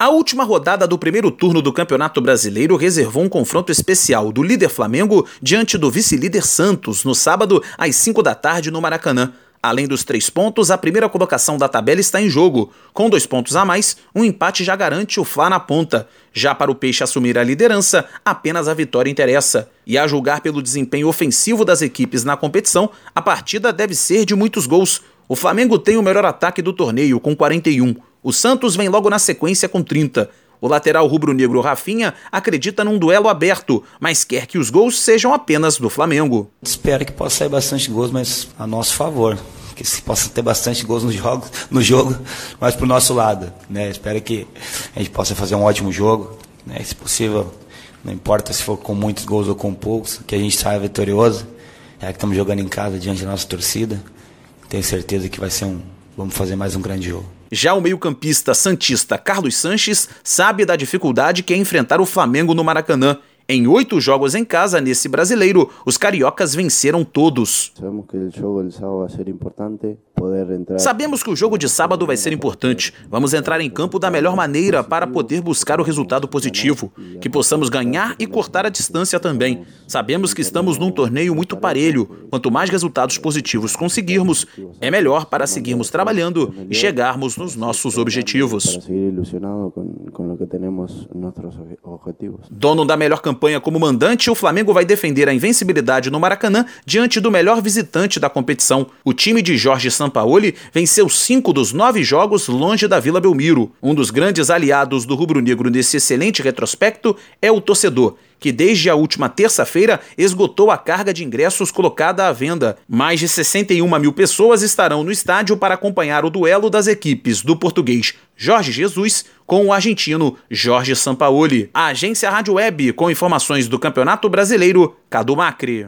A última rodada do primeiro turno do Campeonato Brasileiro reservou um confronto especial do líder Flamengo diante do vice-líder Santos no sábado às 5 da tarde no Maracanã. Além dos três pontos, a primeira colocação da tabela está em jogo. Com dois pontos a mais, um empate já garante o Fla na ponta. Já para o Peixe assumir a liderança, apenas a vitória interessa. E a julgar pelo desempenho ofensivo das equipes na competição, a partida deve ser de muitos gols. O Flamengo tem o melhor ataque do torneio, com 41. O Santos vem logo na sequência com 30. O lateral rubro-negro Rafinha acredita num duelo aberto, mas quer que os gols sejam apenas do Flamengo. Espero que possa sair bastante gols, mas a nosso favor. Que se possa ter bastante gols no jogo, no jogo mas para o nosso lado. Né? Espero que a gente possa fazer um ótimo jogo. Né? Se possível, não importa se for com muitos gols ou com poucos, que a gente saia vitorioso. É que estamos jogando em casa diante da nossa torcida. Tenho certeza que vai ser um. Vamos fazer mais um grande jogo. Já o meio-campista santista Carlos Sanches sabe da dificuldade que é enfrentar o Flamengo no Maracanã. Em oito jogos em casa nesse brasileiro, os cariocas venceram todos. Sabemos que o jogo de sábado vai ser importante. Sabemos que o jogo de sábado vai ser importante. Vamos entrar em campo da melhor maneira para poder buscar o resultado positivo, que possamos ganhar e cortar a distância também. Sabemos que estamos num torneio muito parelho. Quanto mais resultados positivos conseguirmos, é melhor para seguirmos trabalhando e chegarmos nos nossos objetivos. Dono da melhor campanha como mandante, o Flamengo vai defender a invencibilidade no Maracanã diante do melhor visitante da competição, o time de Jorge Sampaoli venceu cinco dos nove jogos longe da Vila Belmiro. Um dos grandes aliados do rubro-negro nesse excelente retrospecto é o torcedor, que desde a última terça-feira esgotou a carga de ingressos colocada à venda. Mais de 61 mil pessoas estarão no estádio para acompanhar o duelo das equipes do português Jorge Jesus com o argentino Jorge Sampaoli. A agência Rádio Web, com informações do Campeonato Brasileiro, Cadu Macri.